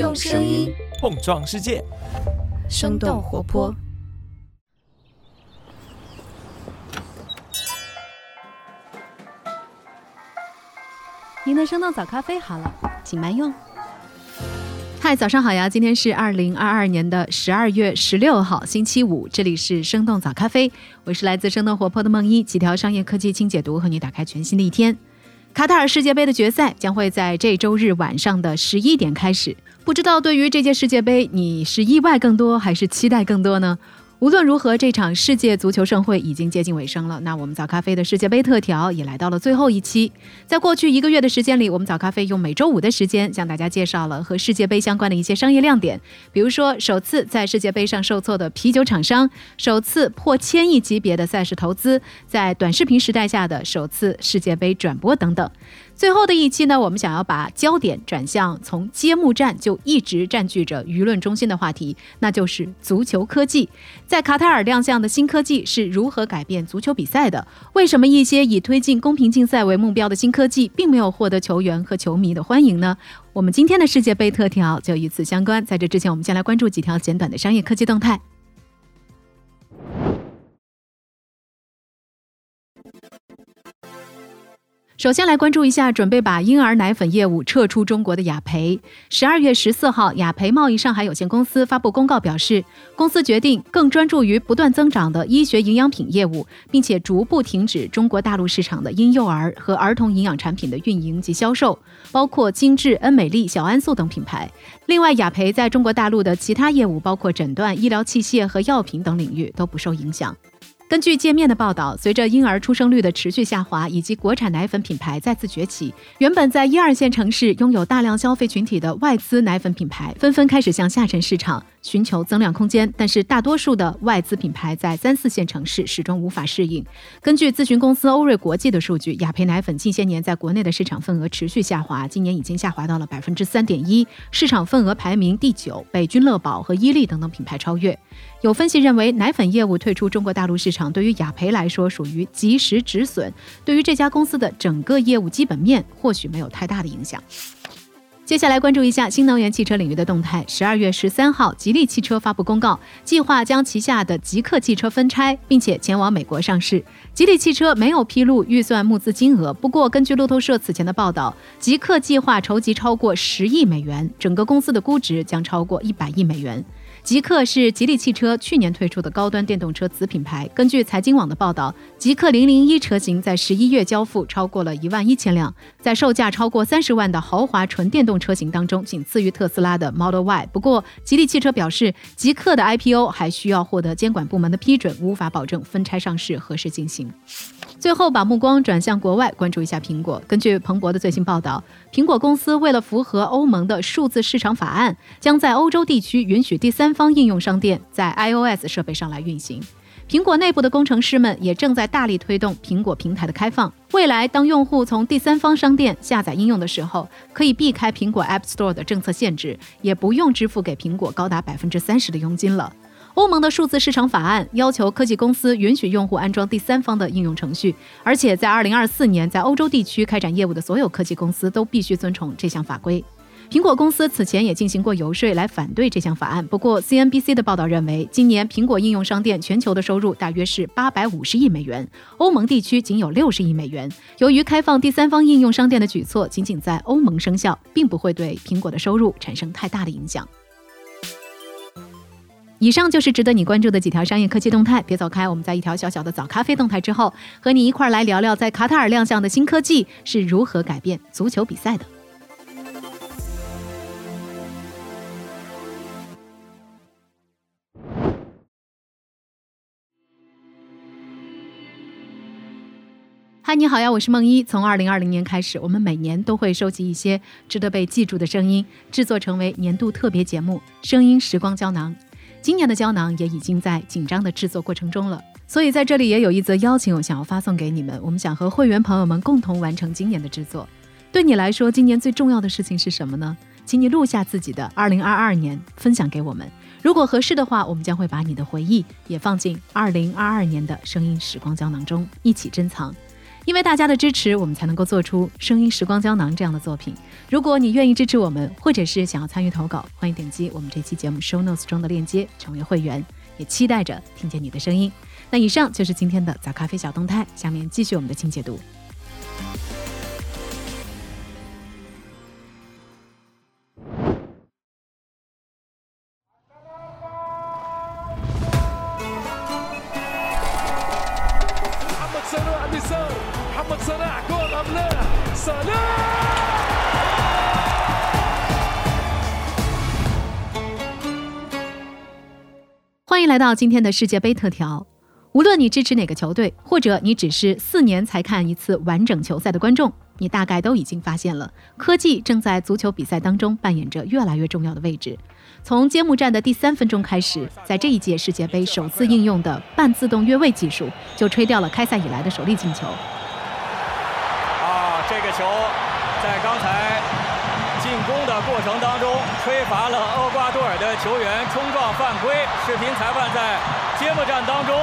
用声音碰撞世界，生动活泼。您的生动早咖啡好了，请慢用。嗨，早上好呀！今天是二零二二年的十二月十六号，星期五。这里是生动早咖啡，我是来自生动活泼的梦一，几条商业科技轻解读，和你打开全新的一天。卡塔尔世界杯的决赛将会在这周日晚上的十一点开始。不知道对于这届世界杯，你是意外更多还是期待更多呢？无论如何，这场世界足球盛会已经接近尾声了。那我们早咖啡的世界杯特调也来到了最后一期。在过去一个月的时间里，我们早咖啡用每周五的时间向大家介绍了和世界杯相关的一些商业亮点，比如说首次在世界杯上受挫的啤酒厂商，首次破千亿级别的赛事投资，在短视频时代下的首次世界杯转播等等。最后的一期呢，我们想要把焦点转向从揭幕战就一直占据着舆论中心的话题，那就是足球科技。在卡塔尔亮相的新科技是如何改变足球比赛的？为什么一些以推进公平竞赛为目标的新科技，并没有获得球员和球迷的欢迎呢？我们今天的世界杯特调就与此相关。在这之前，我们先来关注几条简短的商业科技动态。首先来关注一下，准备把婴儿奶粉业务撤出中国的雅培。十二月十四号，雅培贸易上海有限公司发布公告表示，公司决定更专注于不断增长的医学营养品业务，并且逐步停止中国大陆市场的婴幼儿和儿童营养产品的运营及销售，包括精致、恩美丽、小安素等品牌。另外，雅培在中国大陆的其他业务，包括诊断、医疗器械和药品等领域都不受影响。根据界面的报道，随着婴儿出生率的持续下滑，以及国产奶粉品牌再次崛起，原本在一二线城市拥有大量消费群体的外资奶粉品牌，纷纷开始向下沉市场寻求增量空间。但是，大多数的外资品牌在三四线城市始终无法适应。根据咨询公司欧瑞国际的数据，雅培奶粉近些年在国内的市场份额持续下滑，今年已经下滑到了百分之三点一，市场份额排名第九，被君乐宝和伊利等等品牌超越。有分析认为，奶粉业务退出中国大陆市场，对于雅培来说属于及时止损，对于这家公司的整个业务基本面或许没有太大的影响。接下来关注一下新能源汽车领域的动态。十二月十三号，吉利汽车发布公告，计划将旗下的极客汽车分拆，并且前往美国上市。吉利汽车没有披露预算募资金额，不过根据路透社此前的报道，极客计划筹集超过十亿美元，整个公司的估值将超过一百亿美元。极客是吉利汽车去年推出的高端电动车子品牌。根据财经网的报道，极客零零一车型在十一月交付超过了一万一千辆，在售价超过三十万的豪华纯电动车型当中，仅次于特斯拉的 Model Y。不过，吉利汽车表示，极客的 IPO 还需要获得监管部门的批准，无法保证分拆上市何时进行。最后，把目光转向国外，关注一下苹果。根据彭博的最新报道，苹果公司为了符合欧盟的数字市场法案，将在欧洲地区允许第三方应用商店在 iOS 设备上来运行。苹果内部的工程师们也正在大力推动苹果平台的开放。未来，当用户从第三方商店下载应用的时候，可以避开苹果 App Store 的政策限制，也不用支付给苹果高达百分之三十的佣金了。欧盟的数字市场法案要求科技公司允许用户安装第三方的应用程序，而且在二零二四年，在欧洲地区开展业务的所有科技公司都必须遵从这项法规。苹果公司此前也进行过游说来反对这项法案，不过 CNBC 的报道认为，今年苹果应用商店全球的收入大约是八百五十亿美元，欧盟地区仅有六十亿美元。由于开放第三方应用商店的举措仅仅在欧盟生效，并不会对苹果的收入产生太大的影响。以上就是值得你关注的几条商业科技动态，别走开。我们在一条小小的早咖啡动态之后，和你一块来聊聊在卡塔尔亮相的新科技是如何改变足球比赛的。嗨，你好呀，我是梦一。从二零二零年开始，我们每年都会收集一些值得被记住的声音，制作成为年度特别节目《声音时光胶囊》。今年的胶囊也已经在紧张的制作过程中了，所以在这里也有一则邀请，我想要发送给你们。我们想和会员朋友们共同完成今年的制作。对你来说，今年最重要的事情是什么呢？请你录下自己的2022年，分享给我们。如果合适的话，我们将会把你的回忆也放进2022年的声音时光胶囊中，一起珍藏。因为大家的支持，我们才能够做出《声音时光胶囊》这样的作品。如果你愿意支持我们，或者是想要参与投稿，欢迎点击我们这期节目 show notes 中的链接成为会员。也期待着听见你的声音。那以上就是今天的早咖啡小动态，下面继续我们的清解读。欢迎来到今天的世界杯特调。无论你支持哪个球队，或者你只是四年才看一次完整球赛的观众，你大概都已经发现了，科技正在足球比赛当中扮演着越来越重要的位置。从揭幕战的第三分钟开始，在这一届世界杯首次应用的半自动越位技术，就吹掉了开赛以来的首粒进球。球在刚才进攻的过程当中，吹罚了厄瓜多尔的球员冲撞犯规。视频裁判在揭幕战当中。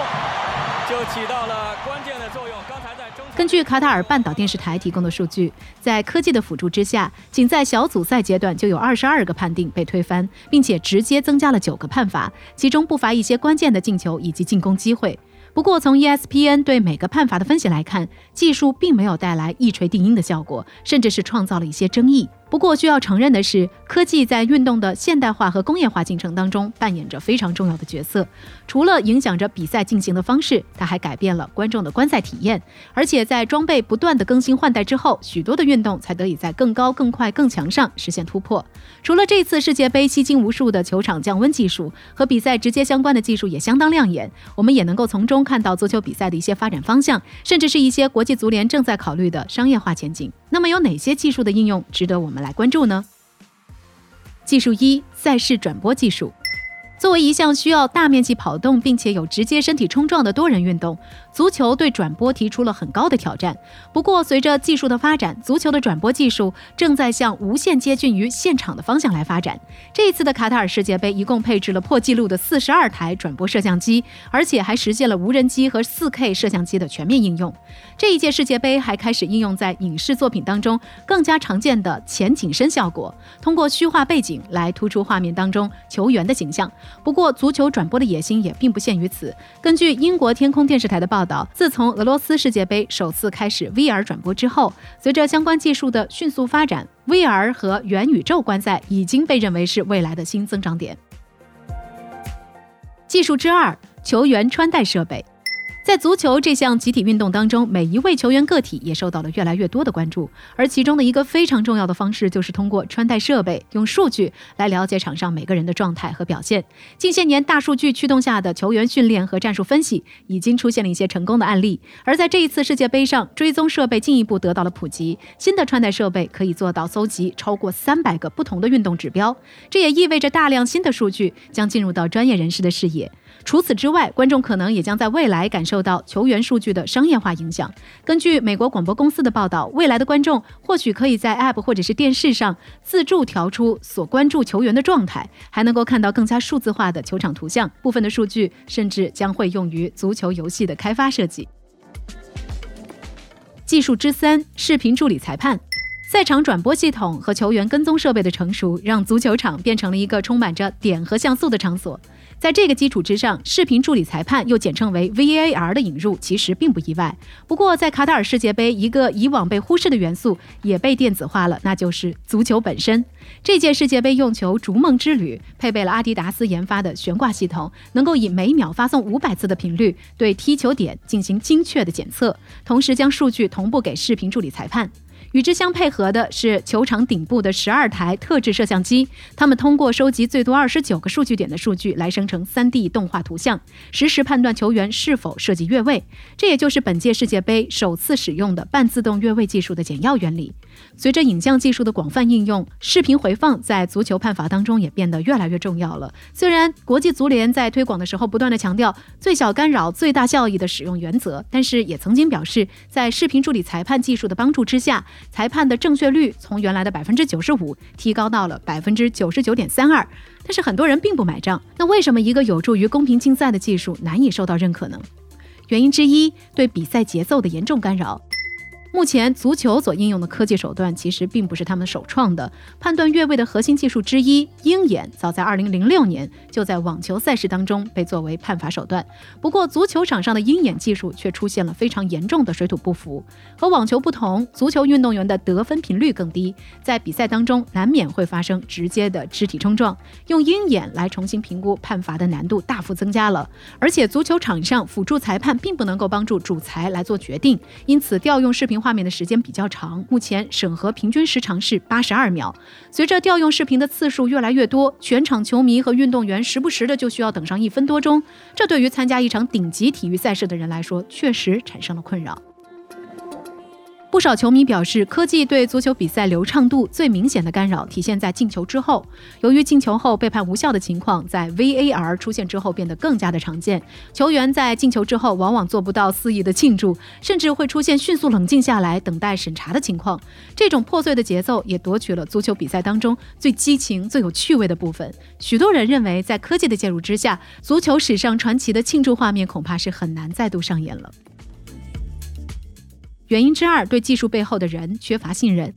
就起到了关键的作用。刚才在根据卡塔尔半岛电视台提供的数据，在科技的辅助之下，仅在小组赛阶段就有二十二个判定被推翻，并且直接增加了九个判罚，其中不乏一些关键的进球以及进攻机会。不过，从 ESPN 对每个判罚的分析来看，技术并没有带来一锤定音的效果，甚至是创造了一些争议。不过，需要承认的是，科技在运动的现代化和工业化进程当中扮演着非常重要的角色。除了影响着比赛进行的方式，它还改变了观众的观赛体验。而且，在装备不断的更新换代之后，许多的运动才得以在更高、更快、更强上实现突破。除了这次世界杯吸金无数的球场降温技术和比赛直接相关的技术也相当亮眼，我们也能够从中看到足球比赛的一些发展方向，甚至是一些国际足联正在考虑的商业化前景。那么有哪些技术的应用值得我们来关注呢？技术一：赛事转播技术。作为一项需要大面积跑动并且有直接身体冲撞的多人运动，足球对转播提出了很高的挑战。不过，随着技术的发展，足球的转播技术正在向无限接近于现场的方向来发展。这一次的卡塔尔世界杯一共配置了破纪录的四十二台转播摄像机，而且还实现了无人机和四 K 摄像机的全面应用。这一届世界杯还开始应用在影视作品当中更加常见的前景深效果，通过虚化背景来突出画面当中球员的形象。不过，足球转播的野心也并不限于此。根据英国天空电视台的报道，自从俄罗斯世界杯首次开始 VR 转播之后，随着相关技术的迅速发展，VR 和元宇宙观赛已经被认为是未来的新增长点。技术之二：球员穿戴设备。在足球这项集体运动当中，每一位球员个体也受到了越来越多的关注。而其中的一个非常重要的方式，就是通过穿戴设备，用数据来了解场上每个人的状态和表现。近些年，大数据驱动下的球员训练和战术分析已经出现了一些成功的案例。而在这一次世界杯上，追踪设备进一步得到了普及，新的穿戴设备可以做到搜集超过三百个不同的运动指标。这也意味着大量新的数据将进入到专业人士的视野。除此之外，观众可能也将在未来感受到球员数据的商业化影响。根据美国广播公司的报道，未来的观众或许可以在 App 或者是电视上自助调出所关注球员的状态，还能够看到更加数字化的球场图像。部分的数据甚至将会用于足球游戏的开发设计。技术之三：视频助理裁判。赛场转播系统和球员跟踪设备的成熟，让足球场变成了一个充满着点和像素的场所。在这个基础之上，视频助理裁判又简称为 VAR 的引入，其实并不意外。不过，在卡塔尔世界杯，一个以往被忽视的元素也被电子化了，那就是足球本身。这届世界杯用球“逐梦之旅”配备了阿迪达斯研发的悬挂系统，能够以每秒发送五百次的频率对踢球点进行精确的检测，同时将数据同步给视频助理裁判。与之相配合的是球场顶部的十二台特制摄像机，它们通过收集最多二十九个数据点的数据来生成 3D 动画图像，实时判断球员是否涉及越位。这也就是本届世界杯首次使用的半自动越位技术的简要原理。随着影像技术的广泛应用，视频回放在足球判罚当中也变得越来越重要了。虽然国际足联在推广的时候不断的强调最小干扰、最大效益的使用原则，但是也曾经表示，在视频助理裁判技术的帮助之下，裁判的正确率从原来的百分之九十五提高到了百分之九十九点三二。但是很多人并不买账。那为什么一个有助于公平竞赛的技术难以受到认可呢？原因之一，对比赛节奏的严重干扰。目前，足球所应用的科技手段其实并不是他们首创的。判断越位的核心技术之一——鹰眼，早在2006年就在网球赛事当中被作为判罚手段。不过，足球场上的鹰眼技术却出现了非常严重的水土不服。和网球不同，足球运动员的得分频率更低，在比赛当中难免会发生直接的肢体冲撞。用鹰眼来重新评估判罚的难度大幅增加了。而且，足球场上辅助裁判并不能够帮助主裁来做决定，因此调用视频。画面的时间比较长，目前审核平均时长是八十二秒。随着调用视频的次数越来越多，全场球迷和运动员时不时的就需要等上一分多钟，这对于参加一场顶级体育赛事的人来说，确实产生了困扰。不少球迷表示，科技对足球比赛流畅度最明显的干扰体现在进球之后。由于进球后被判无效的情况在 VAR 出现之后变得更加的常见，球员在进球之后往往做不到肆意的庆祝，甚至会出现迅速冷静下来等待审查的情况。这种破碎的节奏也夺取了足球比赛当中最激情、最有趣味的部分。许多人认为，在科技的介入之下，足球史上传奇的庆祝画面恐怕是很难再度上演了。原因之二，对技术背后的人缺乏信任。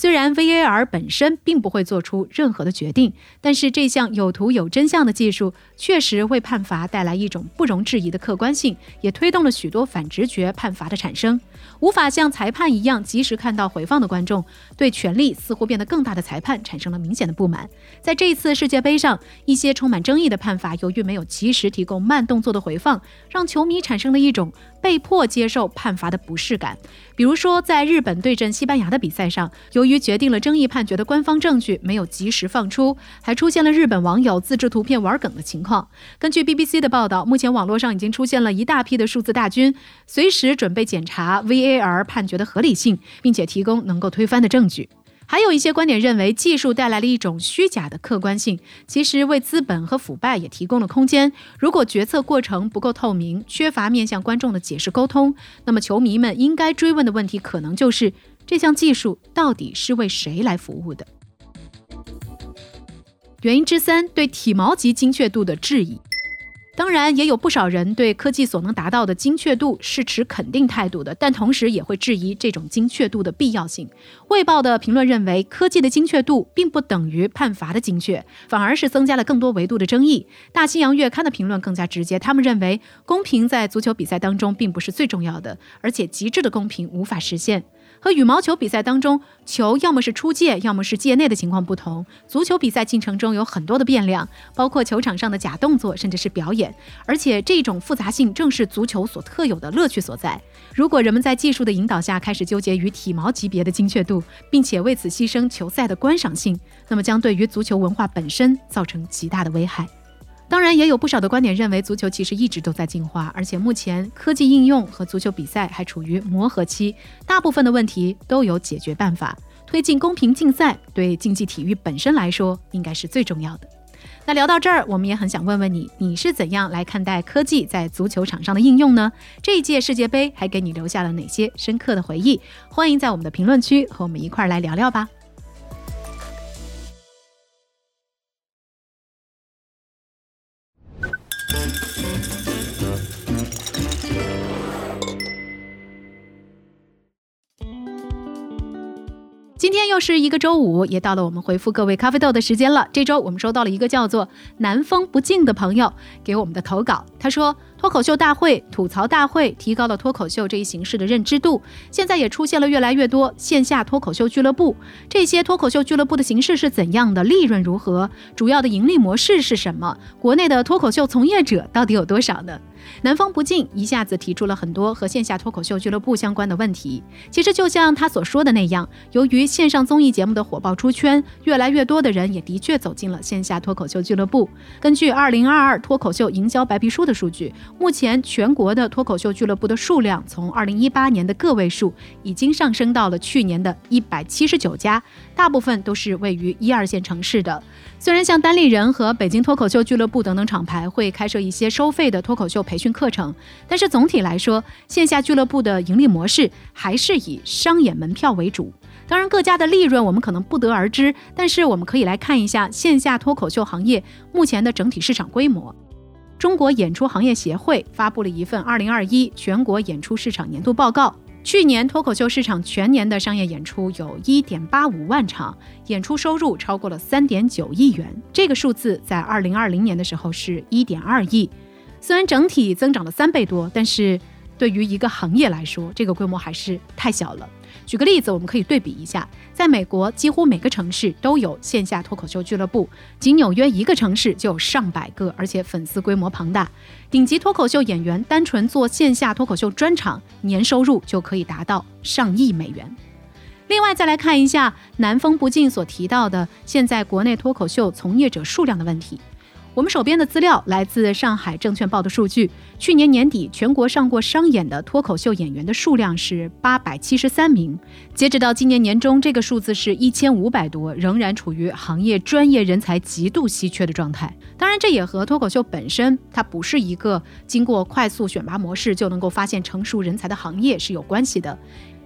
虽然 VAR 本身并不会做出任何的决定，但是这项有图有真相的技术确实为判罚带来一种不容置疑的客观性，也推动了许多反直觉判罚的产生。无法像裁判一样及时看到回放的观众，对权力似乎变得更大的裁判产生了明显的不满。在这一次世界杯上，一些充满争议的判罚，由于没有及时提供慢动作的回放，让球迷产生了一种被迫接受判罚的不适感。比如说，在日本对阵西班牙的比赛上，由于于决定了争议判决的官方证据没有及时放出，还出现了日本网友自制图片玩梗的情况。根据 BBC 的报道，目前网络上已经出现了一大批的数字大军，随时准备检查 VAR 判决的合理性，并且提供能够推翻的证据。还有一些观点认为，技术带来了一种虚假的客观性，其实为资本和腐败也提供了空间。如果决策过程不够透明，缺乏面向观众的解释沟通，那么球迷们应该追问的问题可能就是：这项技术到底是为谁来服务的？原因之三，对体毛级精确度的质疑。当然，也有不少人对科技所能达到的精确度是持肯定态度的，但同时也会质疑这种精确度的必要性。《卫报》的评论认为，科技的精确度并不等于判罚的精确，反而是增加了更多维度的争议。《大西洋月刊》的评论更加直接，他们认为公平在足球比赛当中并不是最重要的，而且极致的公平无法实现。和羽毛球比赛当中球要么是出界，要么是界内的情况不同，足球比赛进程中有很多的变量，包括球场上的假动作，甚至是表演。而且这种复杂性正是足球所特有的乐趣所在。如果人们在技术的引导下开始纠结于体毛级别的精确度，并且为此牺牲球赛的观赏性，那么将对于足球文化本身造成极大的危害。当然，也有不少的观点认为，足球其实一直都在进化，而且目前科技应用和足球比赛还处于磨合期，大部分的问题都有解决办法。推进公平竞赛，对竞技体育本身来说，应该是最重要的。那聊到这儿，我们也很想问问你，你是怎样来看待科技在足球场上的应用呢？这一届世界杯还给你留下了哪些深刻的回忆？欢迎在我们的评论区和我们一块儿来聊聊吧。今天又是一个周五，也到了我们回复各位咖啡豆的时间了。这周我们收到了一个叫做“南风不静”的朋友给我们的投稿，他说。脱口秀大会、吐槽大会提高了脱口秀这一形式的认知度，现在也出现了越来越多线下脱口秀俱乐部。这些脱口秀俱乐部的形式是怎样的？利润如何？主要的盈利模式是什么？国内的脱口秀从业者到底有多少呢？南方不进一下子提出了很多和线下脱口秀俱乐部相关的问题。其实就像他所说的那样，由于线上综艺节目的火爆出圈，越来越多的人也的确走进了线下脱口秀俱乐部。根据二零二二脱口秀营销白皮书的数据。目前，全国的脱口秀俱乐部的数量从二零一八年的个位数，已经上升到了去年的一百七十九家，大部分都是位于一二线城市的。虽然像单立人和北京脱口秀俱乐部等等厂牌会开设一些收费的脱口秀培训课程，但是总体来说，线下俱乐部的盈利模式还是以商演门票为主。当然，各家的利润我们可能不得而知，但是我们可以来看一下线下脱口秀行业目前的整体市场规模。中国演出行业协会发布了一份二零二一全国演出市场年度报告，去年脱口秀市场全年的商业演出有一点八五万场，演出收入超过了三点九亿元。这个数字在二零二零年的时候是一点二亿。虽然整体增长了三倍多，但是对于一个行业来说，这个规模还是太小了。举个例子，我们可以对比一下，在美国，几乎每个城市都有线下脱口秀俱乐部，仅纽约一个城市就有上百个，而且粉丝规模庞大。顶级脱口秀演员单纯做线下脱口秀专场，年收入就可以达到上亿美元。另外，再来看一下南风不进所提到的现在国内脱口秀从业者数量的问题。我们手边的资料来自上海证券报的数据，去年年底全国上过商演的脱口秀演员的数量是八百七十三名，截止到今年年中，这个数字是一千五百多，仍然处于行业专业人才极度稀缺的状态。当然，这也和脱口秀本身它不是一个经过快速选拔模式就能够发现成熟人才的行业是有关系的。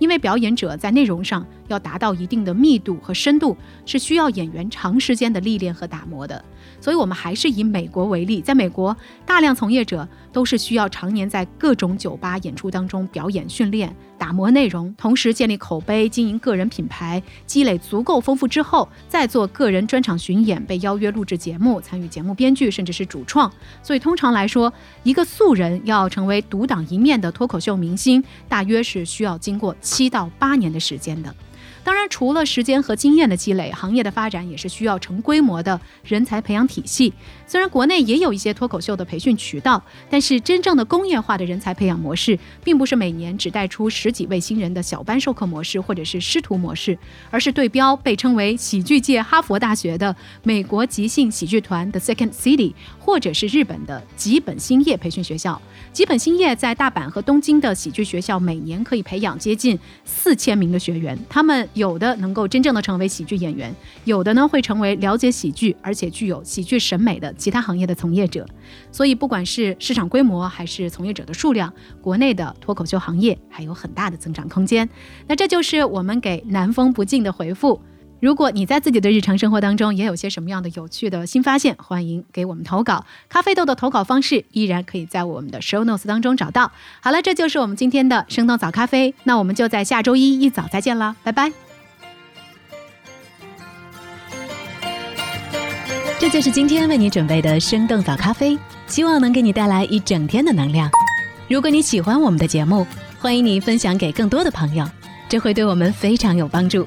因为表演者在内容上要达到一定的密度和深度，是需要演员长时间的历练和打磨的。所以，我们还是以美国为例，在美国，大量从业者都是需要常年在各种酒吧演出当中表演训练。打磨内容，同时建立口碑，经营个人品牌，积累足够丰富之后，再做个人专场巡演，被邀约录制节目，参与节目编剧，甚至是主创。所以，通常来说，一个素人要成为独当一面的脱口秀明星，大约是需要经过七到八年的时间的。当然，除了时间和经验的积累，行业的发展也是需要成规模的人才培养体系。虽然国内也有一些脱口秀的培训渠道，但是真正的工业化的人才培养模式，并不是每年只带出十几位新人的小班授课模式，或者是师徒模式，而是对标被称为喜剧界哈佛大学的美国即兴喜剧团的 Second City，或者是日本的吉本兴业培训学校。吉本兴业在大阪和东京的喜剧学校，每年可以培养接近四千名的学员，他们有的能够真正的成为喜剧演员，有的呢会成为了解喜剧而且具有喜剧审美的其他行业的从业者。所以，不管是市场规模还是从业者的数量，国内的脱口秀行业还有很大的增长空间。那这就是我们给南风不尽的回复。如果你在自己的日常生活当中也有些什么样的有趣的新发现，欢迎给我们投稿。咖啡豆的投稿方式依然可以在我们的 show notes 当中找到。好了，这就是我们今天的生动早咖啡。那我们就在下周一一早再见了，拜拜。这就是今天为你准备的生动早咖啡，希望能给你带来一整天的能量。如果你喜欢我们的节目，欢迎你分享给更多的朋友，这会对我们非常有帮助。